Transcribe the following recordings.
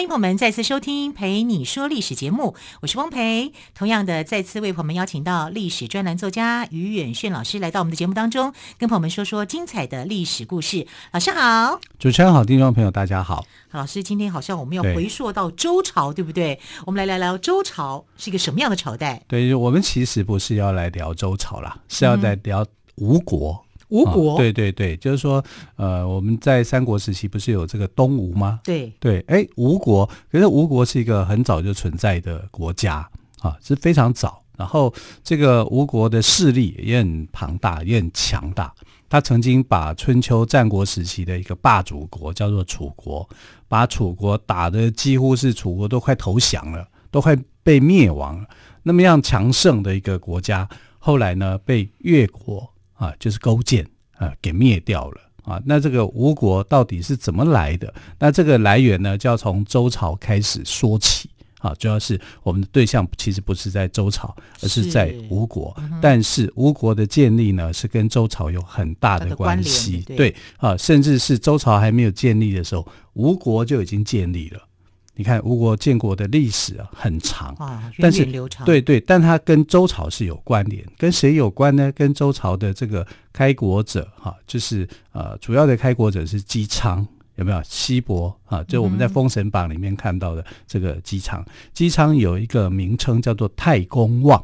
欢迎朋友们再次收听《陪你说历史》节目，我是汪培。同样的，再次为朋友们邀请到历史专栏作家于远炫老师来到我们的节目当中，跟朋友们说说精彩的历史故事。老师好，主持人好，听众朋友大家好。老师，今天好像我们要回溯到周朝，对，对不对？我们来聊聊周朝是一个什么样的朝代？对，我们其实不是要来聊周朝啦，是要来聊吴国。嗯吴国、哦，对对对，就是说，呃，我们在三国时期不是有这个东吴吗？对对，哎，吴国，可是吴国是一个很早就存在的国家啊，是非常早。然后这个吴国的势力也很庞大，也很强大。他曾经把春秋战国时期的一个霸主国叫做楚国，把楚国打的几乎是楚国都快投降了，都快被灭亡了。那么样强盛的一个国家，后来呢被越国。啊，就是勾践啊，给灭掉了啊。那这个吴国到底是怎么来的？那这个来源呢，就要从周朝开始说起啊。主要是我们的对象其实不是在周朝，而是在吴国。是但是吴国的建立呢，是跟周朝有很大的关系。对，对啊，甚至是周朝还没有建立的时候，吴国就已经建立了。你看吴国建国的历史啊很长啊，但是。对对，但它跟周朝是有关联，跟谁有关呢？跟周朝的这个开国者哈、啊，就是呃主要的开国者是姬昌，有没有？西伯啊，就我们在《封神榜》里面看到的这个姬昌。姬、嗯、昌有一个名称叫做太公望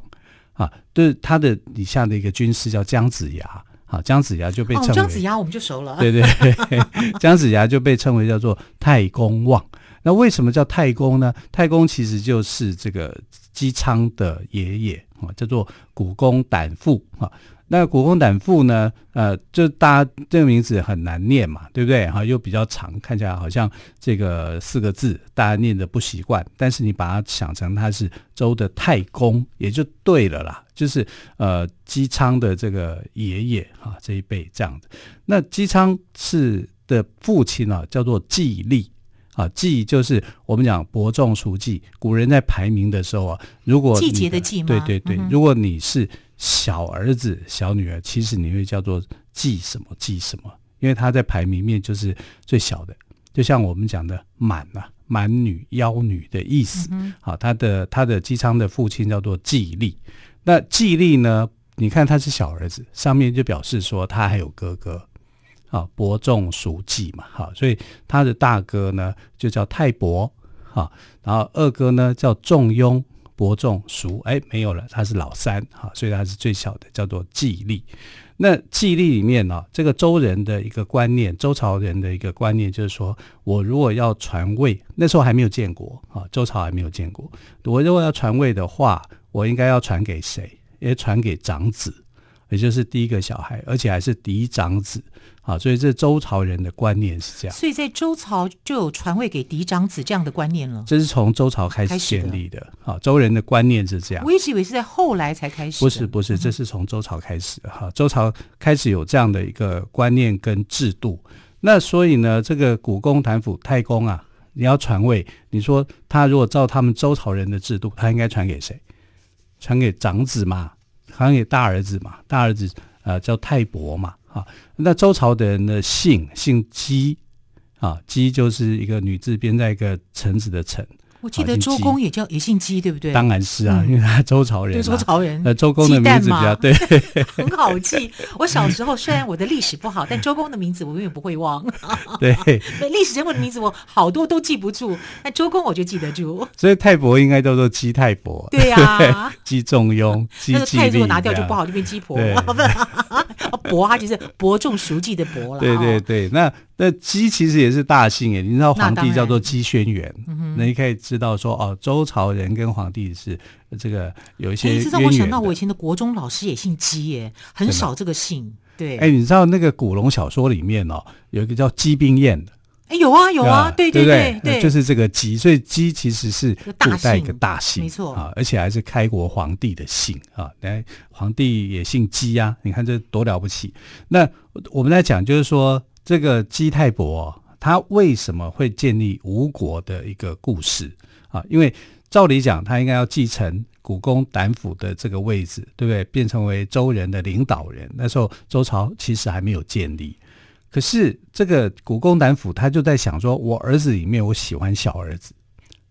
啊，就是他的底下的一个军师叫姜子牙啊，姜子牙就被称为、哦、姜子牙，我们就熟了。对对对，姜子牙就被称为叫做太公望。那为什么叫太公呢？太公其实就是这个姬昌的爷爷啊，叫做古公胆父啊。那古公胆父呢，呃，就大家这个名字很难念嘛，对不对？哈，又比较长，看起来好像这个四个字，大家念的不习惯。但是你把它想成他是周的太公，也就对了啦。就是呃，姬昌的这个爷爷啊，这一辈这样的。那姬昌是的父亲啊，叫做季历。啊，季就是我们讲伯仲叔季，古人在排名的时候啊，如果季节的季吗？对对对，嗯、如果你是小儿子、小女儿，其实你会叫做季什么季什么，因为他在排名面就是最小的，就像我们讲的满啊，满女、妖女的意思。好，他的他的姬昌的父亲叫做季历，那季历呢？你看他是小儿子，上面就表示说他还有哥哥。啊，伯仲叔季嘛，好，所以他的大哥呢就叫太伯，哈，然后二哥呢叫仲雍，伯仲叔，哎，没有了，他是老三，哈，所以他是最小的，叫做季历。那季历里面呢，这个周人的一个观念，周朝人的一个观念就是说，我如果要传位，那时候还没有建国，啊，周朝还没有建国，我如果要传位的话，我应该要传给谁？也传给长子。也就是第一个小孩，而且还是嫡长子，啊，所以这周朝人的观念是这样。所以在周朝就有传位给嫡长子这样的观念了。这是从周朝开始建立的，啊，周人的观念是这样。我一直以为是在后来才开始。不是不是，这是从周朝开始的哈，周朝开始有这样的一个观念跟制度。那所以呢，这个古公胆父太公啊，你要传位，你说他如果照他们周朝人的制度，他应该传给谁？传给长子嘛？传给大儿子嘛，大儿子呃叫太伯嘛，啊，那周朝的人的姓姓姬，啊，姬就是一个女字边在一个臣子的臣。我记得周公也叫也姓姬，对不对？当然是啊，因为他周朝人。周朝人。呃，周公的名字比较对，很好记。我小时候虽然我的历史不好，但周公的名字我永远不会忘。对，历史人物的名字我好多都记不住，但周公我就记得住。所以太伯应该叫做姬太伯。对呀，姬仲雍。那个太字拿掉就不好，就变姬婆。伯他就是伯仲熟记的伯了。对对对，那。那姬其实也是大姓诶，你知道皇帝叫做姬轩辕，那，嗯、那你可以知道说哦，周朝人跟皇帝是这个有一些渊源。让我想到我以前的国中老师也姓姬耶，很少这个姓。对，哎，你知道那个古龙小说里面哦，有一个叫姬冰燕的哎，有啊有啊，对对对对，就是这个姬，所以姬其实是古代一个大姓，没错啊，而且还是开国皇帝的姓啊，来皇帝也姓姬啊，你看这多了不起。那我们在讲，就是说这个姬太伯他为什么会建立吴国的一个故事啊？因为照理讲，他应该要继承古公胆府的这个位置，对不对？变成为周人的领导人。那时候周朝其实还没有建立。可是这个古公胆府，他就在想说，我儿子里面我喜欢小儿子，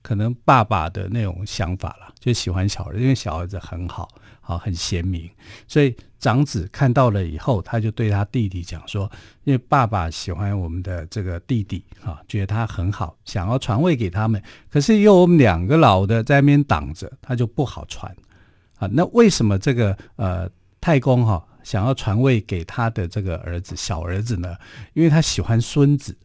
可能爸爸的那种想法了，就喜欢小儿子，因为小儿子很好，好很贤明，所以长子看到了以后，他就对他弟弟讲说，因为爸爸喜欢我们的这个弟弟啊，觉得他很好，想要传位给他们，可是有我们两个老的在那边挡着，他就不好传啊。那为什么这个呃太公哈？想要传位给他的这个儿子，小儿子呢，因为他喜欢孙子，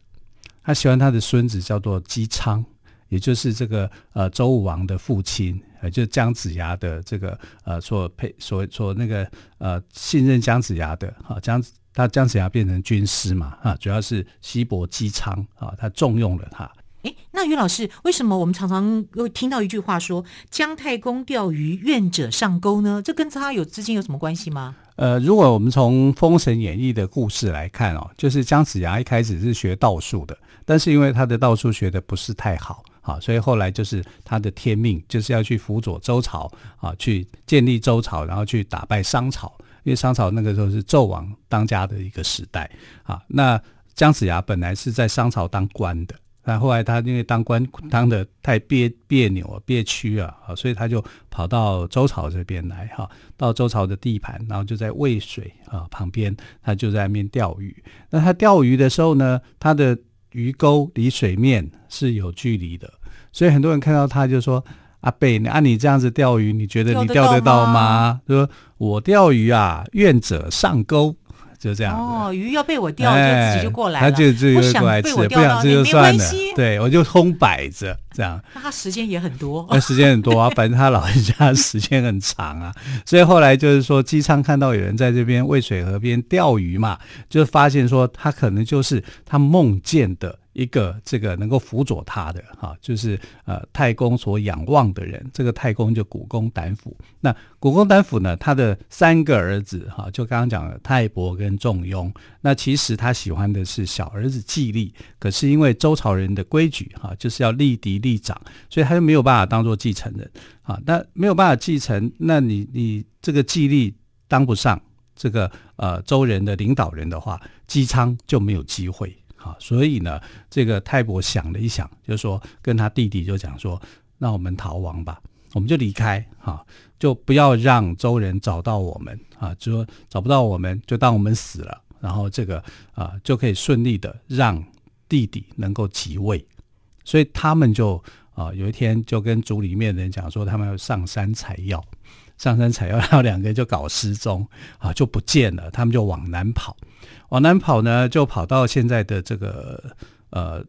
他喜欢他的孙子叫做姬昌，也就是这个呃周武王的父亲，呃，就是姜子牙的这个呃所配所所那个呃信任姜子牙的哈，姜他姜子牙变成军师嘛啊，主要是西伯姬昌啊，他重用了他。哎，那于老师，为什么我们常常会听到一句话说“姜太公钓鱼，愿者上钩”呢？这跟他有之间有什么关系吗？呃，如果我们从《封神演义》的故事来看哦，就是姜子牙一开始是学道术的，但是因为他的道术学的不是太好，啊，所以后来就是他的天命就是要去辅佐周朝啊，去建立周朝，然后去打败商朝，因为商朝那个时候是纣王当家的一个时代啊。那姜子牙本来是在商朝当官的。那后来他因为当官当的太别别扭啊、憋屈啊，所以他就跑到周朝这边来哈，到周朝的地盘，然后就在渭水啊旁边，他就在那边钓鱼。那他钓鱼的时候呢，他的鱼钩离水面是有距离的，所以很多人看到他就说：“阿贝，按、啊、你这样子钓鱼，你觉得你钓得到吗？”他说：“我钓鱼啊，愿者上钩。”就这样哦，鱼要被我钓，就自己就过来了。他就自己就过来吃，不想吃就算了。对，我就空摆着这样。那他时间也很多，那时间很多啊，反正他老人家时间很长啊。所以后来就是说，姬昌看到有人在这边渭水河边钓鱼嘛，就发现说他可能就是他梦见的。一个这个能够辅佐他的哈，就是呃太公所仰望的人，这个太公就古公胆府。那古公胆府呢，他的三个儿子哈，就刚刚讲的太伯跟仲雍。那其实他喜欢的是小儿子季历，可是因为周朝人的规矩哈，就是要立嫡立长，所以他就没有办法当做继承人啊。那没有办法继承，那你你这个季历当不上这个呃周人的领导人的话，姬昌就没有机会。好，所以呢，这个太伯想了一想，就说跟他弟弟就讲说，那我们逃亡吧，我们就离开，哈，就不要让周人找到我们，啊，就说找不到我们就当我们死了，然后这个啊就可以顺利的让弟弟能够即位，所以他们就啊有一天就跟族里面的人讲说，他们要上山采药，上山采药，然后两个人就搞失踪，啊就不见了，他们就往南跑。往南跑呢，就跑到现在的这个呃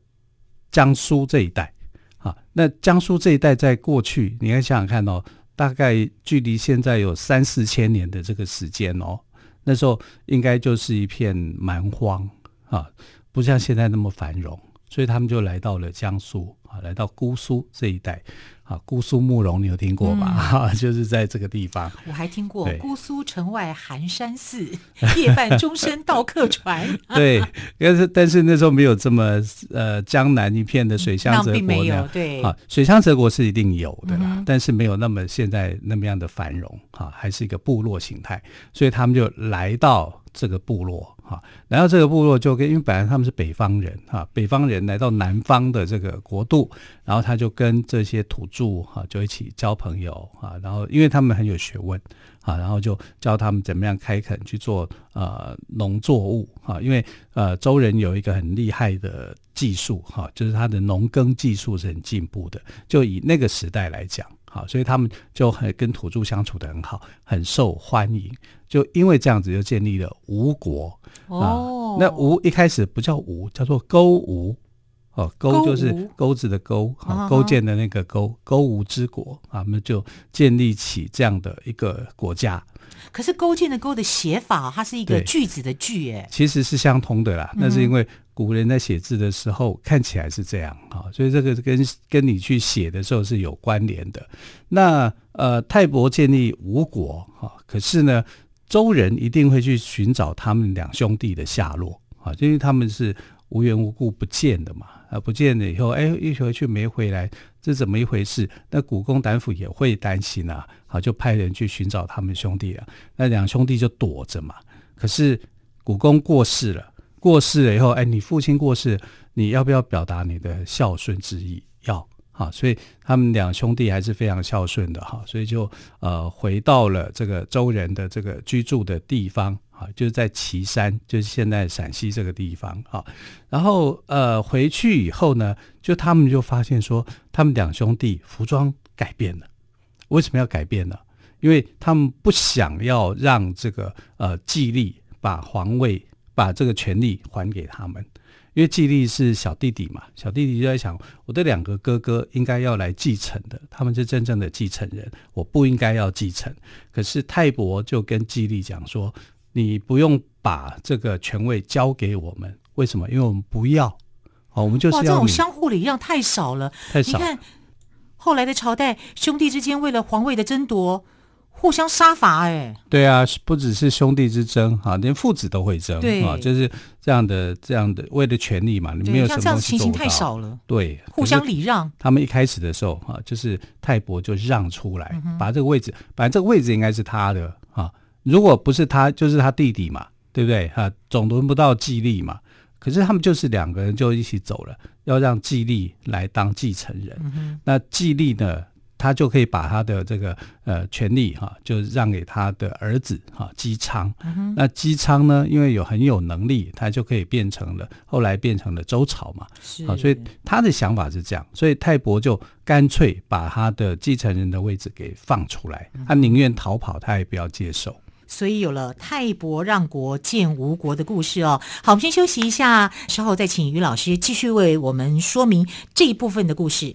江苏这一带啊。那江苏这一带在过去，你看想想看哦，大概距离现在有三四千年的这个时间哦。那时候应该就是一片蛮荒啊，不像现在那么繁荣，所以他们就来到了江苏啊，来到姑苏这一带。啊，姑苏慕容，你有听过吧？哈、嗯，就是在这个地方。我还听过姑苏城外寒山寺，夜半钟声到客船。对，但是但是那时候没有这么呃江南一片的水乡泽国那样，并没有。对，啊，水乡泽国是一定有的啦，嗯、但是没有那么现在那么样的繁荣。哈，还是一个部落形态，所以他们就来到。这个部落哈，来到这个部落就跟，因为本来他们是北方人哈，北方人来到南方的这个国度，然后他就跟这些土著哈就一起交朋友啊，然后因为他们很有学问啊，然后就教他们怎么样开垦去做呃农作物哈，因为呃周人有一个很厉害的技术哈，就是他的农耕技术是很进步的，就以那个时代来讲。好，所以他们就很跟土著相处的很好，很受欢迎。就因为这样子，就建立了吴国。哦，那吴一开始不叫吴，叫做勾吴。哦，勾就是钩子的钩，啊，勾践的那个勾，勾吴之国啊，我们就建立起这样的一个国家。可是勾践的勾的写法，它是一个句子的句，哎，其实是相通的啦。那是因为古人在写字的时候看起来是这样啊，所以这个跟跟你去写的时候是有关联的。那呃，泰伯建立吴国哈，可是呢，周人一定会去寻找他们两兄弟的下落啊，因为他们是无缘无故不见的嘛，啊，不见了以后，哎，一回去没回来，这怎么一回事？那古公胆父也会担心啊，好，就派人去寻找他们兄弟了。那两兄弟就躲着嘛，可是古公过世了。过世了以后，哎，你父亲过世，你要不要表达你的孝顺之意？要，好，所以他们两兄弟还是非常孝顺的哈，所以就呃回到了这个周人的这个居住的地方啊，就是在岐山，就是现在陕西这个地方啊。然后呃回去以后呢，就他们就发现说，他们两兄弟服装改变了，为什么要改变呢？因为他们不想要让这个呃季历把皇位。把这个权利还给他们，因为季历是小弟弟嘛，小弟弟就在想，我的两个哥哥应该要来继承的，他们是真正的继承人，我不应该要继承。可是泰伯就跟季历讲说，你不用把这个权位交给我们，为什么？因为我们不要，哦，我们就是要。哇，这种相互礼让太少了，太少。你看后来的朝代，兄弟之间为了皇位的争夺。互相杀伐，哎，对啊，不只是兄弟之争哈，连父子都会争，对啊，就是这样的，这样的，为了权利嘛，你没有什么东西做不到，情形太少了，对，互相礼让。他们一开始的时候哈，就是泰伯就让出来，嗯、把这个位置，反正这个位置应该是他的啊，如果不是他，就是他弟弟嘛，对不对？哈，总轮不到季历嘛，可是他们就是两个人就一起走了，要让季历来当继承人，嗯、那季历呢？他就可以把他的这个呃权利哈，就让给他的儿子哈姬昌。嗯、那姬昌呢，因为有很有能力，他就可以变成了后来变成了周朝嘛。是。所以他的想法是这样，所以泰伯就干脆把他的继承人的位置给放出来，他宁愿逃跑，他也不要接受。所以有了泰伯让国建吴国的故事哦。好，我们先休息一下，稍后再请于老师继续为我们说明这一部分的故事。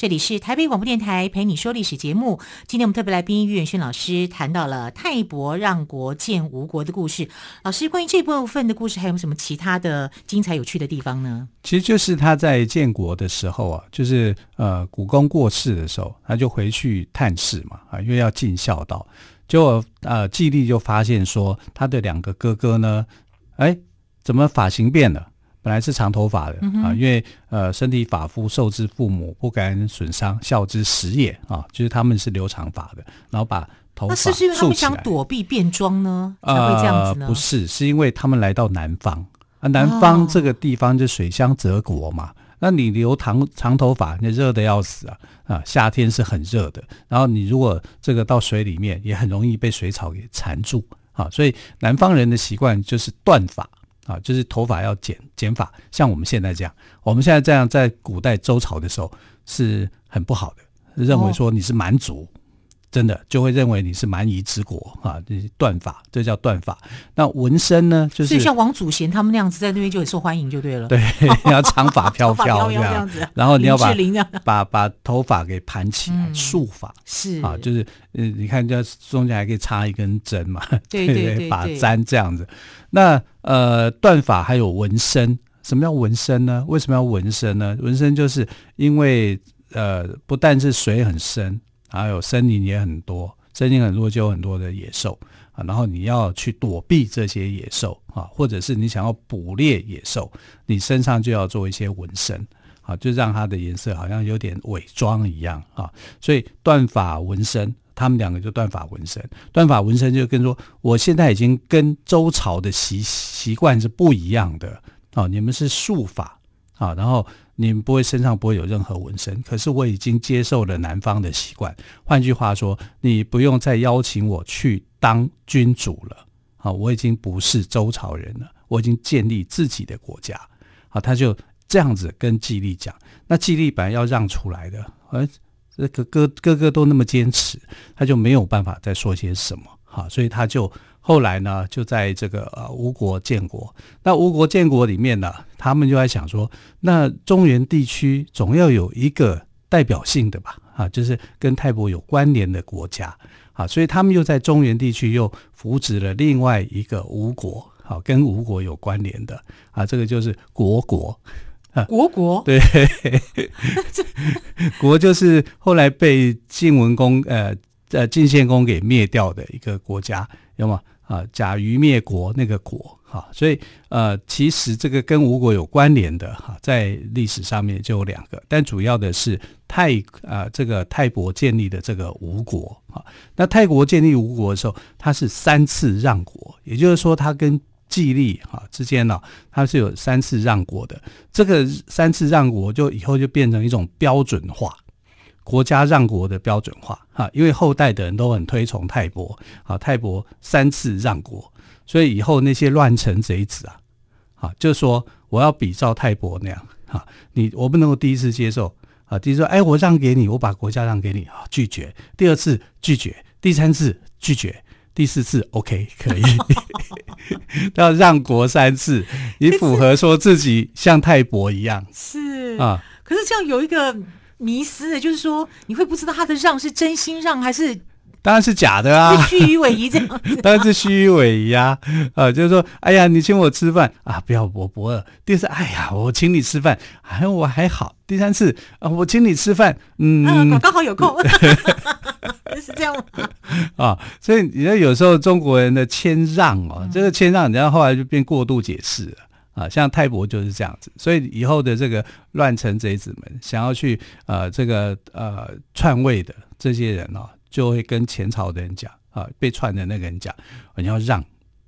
这里是台北广播电台陪你说历史节目。今天我们特别来宾于远逊老师谈到了泰伯让国建吴国的故事。老师，关于这部分的故事，还有什么其他的精彩有趣的地方呢？其实就是他在建国的时候啊，就是呃，古公过世的时候，他就回去探视嘛，啊，因为要尽孝道。结果呃，季历就发现说，他的两个哥哥呢，哎，怎么发型变了？本来是长头发的、嗯、啊，因为呃，身体发肤受之父母，不敢损伤，孝之始也啊，就是他们是留长发的，然后把头发。那是不是因为他们想躲避变装呢？才会这样子呢？呃、不是，是因为他们来到南方啊，南方这个地方就水乡泽国嘛。哦、那你留长长头发，那热的要死啊啊！夏天是很热的，然后你如果这个到水里面，也很容易被水草给缠住啊。所以南方人的习惯就是断发。啊，就是头发要剪剪发，像我们现在这样，我们现在这样，在古代周朝的时候是很不好的，认为说你是蛮族。哦真的就会认为你是蛮夷之国啊，这是断发，这叫断发。那纹身呢，就是像王祖贤他们那样子，在那边就很受欢迎，就对了。对，你 要长发飘飘 这样子，然后你要把把把头发给盘起来，束发是啊，就是嗯，你看这中间还可以插一根针嘛，对对对，发 簪这样子。那呃，断发还有纹身，什么叫纹身呢？为什么要纹身呢？纹身就是因为呃，不但是水很深。还有森林也很多，森林很多就有很多的野兽啊，然后你要去躲避这些野兽啊，或者是你想要捕猎野兽，你身上就要做一些纹身啊，就让它的颜色好像有点伪装一样啊。所以断发纹身，他们两个就断发纹身，断发纹身就跟说，我现在已经跟周朝的习习惯是不一样的啊，你们是束发啊，然后你们不会身上不会有任何纹身，可是我已经接受了南方的习惯，换句话说，你不用再邀请我去当君主了。好，我已经不是周朝人了，我已经建立自己的国家。好，他就这样子跟季历讲，那季历本来要让出来的，而。这个哥哥哥都那么坚持，他就没有办法再说些什么。好，所以他就后来呢，就在这个呃吴国建国。那吴国建国里面呢，他们就在想说，那中原地区总要有一个代表性的吧，啊，就是跟泰伯有关联的国家啊，所以他们又在中原地区又扶植了另外一个吴国，好，跟吴国有关联的啊，这个就是国国。啊，国国 对，国就是后来被晋文公呃呃晋献公给灭掉的一个国家，有吗？啊，甲鱼灭国那个国哈，所以呃，其实这个跟吴国有关联的哈，在历史上面就有两个，但主要的是泰啊、呃、这个泰伯建立的这个吴国啊，那泰国建立吴国的时候，他是三次让国，也就是说他跟季历哈之间呢，它是有三次让国的。这个三次让国就以后就变成一种标准化，国家让国的标准化哈。因为后代的人都很推崇泰伯，啊，泰伯三次让国，所以以后那些乱臣贼子啊，啊，就说我要比照泰伯那样哈，你我不能够第一次接受啊，第一次说哎我让给你，我把国家让给你啊，拒绝；第二次拒绝，第三次拒绝。第四次 OK 可以，要让国三次，你符合说自己像泰伯一样是啊。可是这样有一个迷失的，就是说你会不知道他的让是真心让还是？当然是假的啊，虚与委蛇这样子。当然是虚与委蛇啊，啊，就是说，哎呀，你请我吃饭啊，不要我不饿。第二次，哎呀，我请你吃饭，哎，我还好。第三次啊，我请你吃饭，嗯，啊、刚好有空，是这样吗？啊，所以你看，有时候中国人的谦让哦，嗯、这个谦让，然后后来就变过度解释了啊。像泰伯就是这样子，所以以后的这个乱臣贼子们想要去呃这个呃篡位的这些人哦。就会跟前朝的人讲啊，被篡的那个人讲，你要让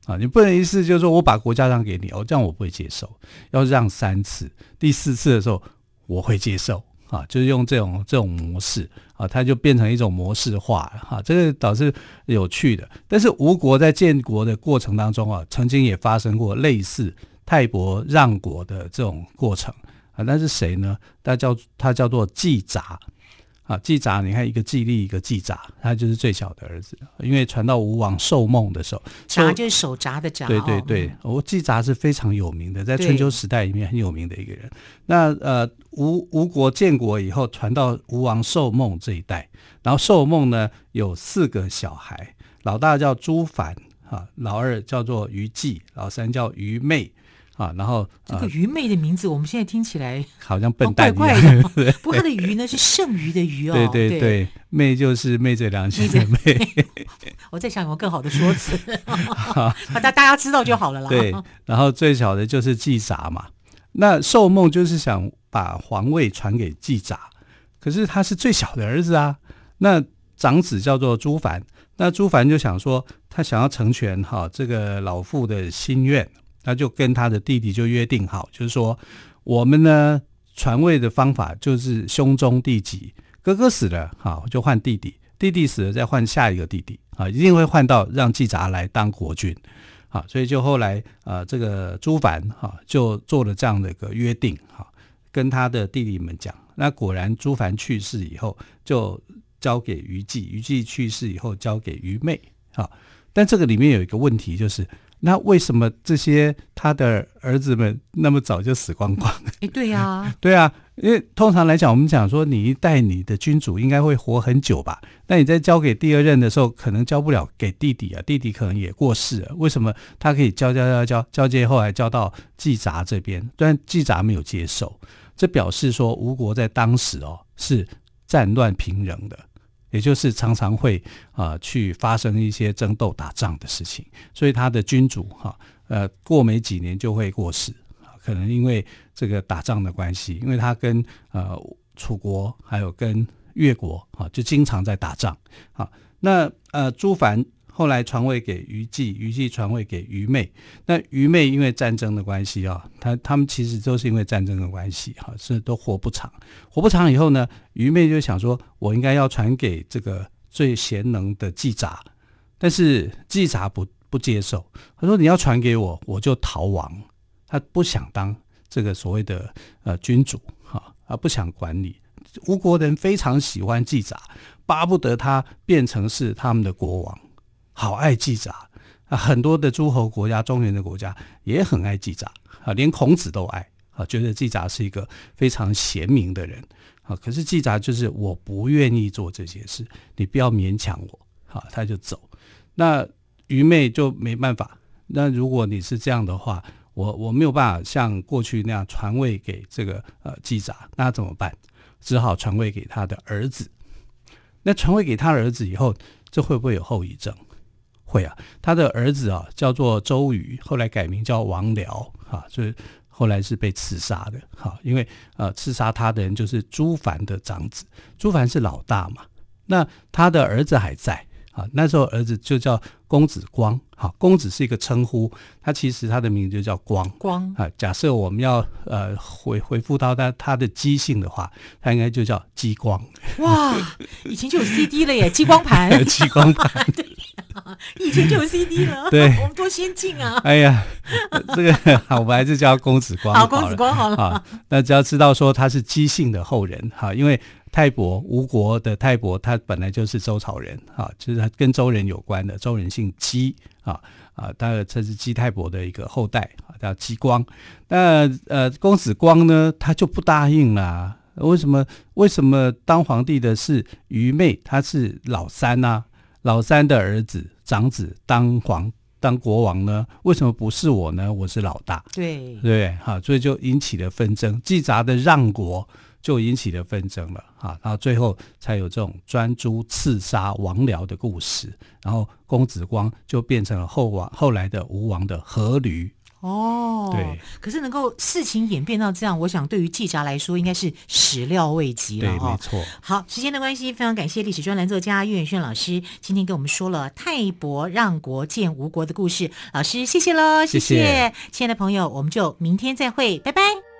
啊，你不能一次就是说我把国家让给你哦，这样我不会接受，要让三次，第四次的时候我会接受啊，就是用这种这种模式啊，它就变成一种模式化了哈，这个倒是有趣的。但是吴国在建国的过程当中啊，曾经也发生过类似泰伯让国的这种过程啊，那是谁呢？他叫他叫做季札。啊，季札，你看一个季历，一个季札，他就是最小的儿子。因为传到吴王寿梦的时候，札就是手札的札。对对对，我季札是非常有名的，在春秋时代里面很有名的一个人。那呃，吴吴国建国以后，传到吴王寿梦这一代，然后寿梦呢有四个小孩，老大叫朱凡，啊，老二叫做于季，老三叫于昧。啊，然后这个愚昧的名字，我们现在听起来 好像笨蛋怪怪的。不过他的愚呢是剩余的余哦，对对对，昧就是昧着良心的昧。我在想有没有更好的说辞，大大家知道就好了啦。对，然后最小的就是季札嘛。那寿梦就是想把皇位传给季札，可是他是最小的儿子啊。那长子叫做朱凡，那朱凡就想说，他想要成全哈这个老父的心愿。他就跟他的弟弟就约定好，就是说我们呢传位的方法就是兄终弟及，哥哥死了好就换弟弟，弟弟死了再换下一个弟弟啊，一定会换到让季札来当国君啊，所以就后来啊这个朱凡哈就做了这样的一个约定哈，跟他的弟弟们讲，那果然朱凡去世以后就交给虞季，虞季去世以后交给于昧啊，但这个里面有一个问题就是。那为什么这些他的儿子们那么早就死光光？哎，对呀，对啊，因为通常来讲，我们讲说你一代你的君主应该会活很久吧？那你在交给第二任的时候，可能交不了给弟弟啊，弟弟可能也过世了。为什么他可以交交交交交接，后来交到季札这边？但季札没有接受，这表示说吴国在当时哦是战乱平仍的。也就是常常会啊、去发生一些争斗打仗的事情，所以他的君主哈呃过没几年就会过世，可能因为这个打仗的关系，因为他跟呃楚国还有跟越国啊就经常在打仗啊。那呃，朱凡后来传位给于祭，于祭传位给于媚。那于媚因为战争的关系啊，他他们其实都是因为战争的关系哈，是都活不长。活不长以后呢，愚昧就想说，我应该要传给这个最贤能的季札，但是季札不不接受，他说你要传给我，我就逃亡。他不想当这个所谓的呃君主哈，啊不想管理。吴国人非常喜欢季札，巴不得他变成是他们的国王，好爱季札啊！很多的诸侯国家、中原的国家也很爱季札啊，连孔子都爱啊，觉得季札是一个非常贤明的人啊。可是季札就是我不愿意做这些事，你不要勉强我，好，他就走。那愚昧就没办法。那如果你是这样的话，我我没有办法像过去那样传位给这个呃季札，那怎么办？只好传位给他的儿子。那传位给他儿子以后，这会不会有后遗症？会啊。他的儿子啊叫做周瑜，后来改名叫王僚啊，就是后来是被刺杀的。哈，因为呃刺杀他的人就是朱凡的长子，朱凡是老大嘛。那他的儿子还在啊，那时候儿子就叫公子光。好，公子是一个称呼，他其实他的名字就叫光。光啊，假设我们要呃回回复到他他的姬姓的话，他应该就叫姬光。哇，以前就有 CD 了耶，激光盘。激光盘，对，以前就有 CD 了。对，我们多先进啊！哎呀，这个好，我们还是叫公子光好。好，公子光好了。啊，那只要知道说他是姬姓的后人，哈，因为。泰伯，吴国的泰伯，他本来就是周朝人啊，就是他跟周人有关的，周人姓姬啊啊，当然这是姬泰伯的一个后代啊，叫姬光。那呃，公子光呢，他就不答应了。为什么？为什么当皇帝的是愚昧？他是老三呐、啊，老三的儿子长子当皇当国王呢？为什么不是我呢？我是老大，对对，好，所以就引起了纷争。季札的让国。就引起了纷争了啊，然后最后才有这种专诸刺杀王僚的故事，然后公子光就变成了后王后来的吴王的阖闾。哦，对，可是能够事情演变到这样，我想对于季札来说应该是始料未及了哈。对，没错。好，时间的关系，非常感谢历史专栏作家岳远轩老师今天给我们说了泰伯让国建吴国的故事。老师，谢谢喽，谢谢亲爱的朋友，我们就明天再会，拜拜。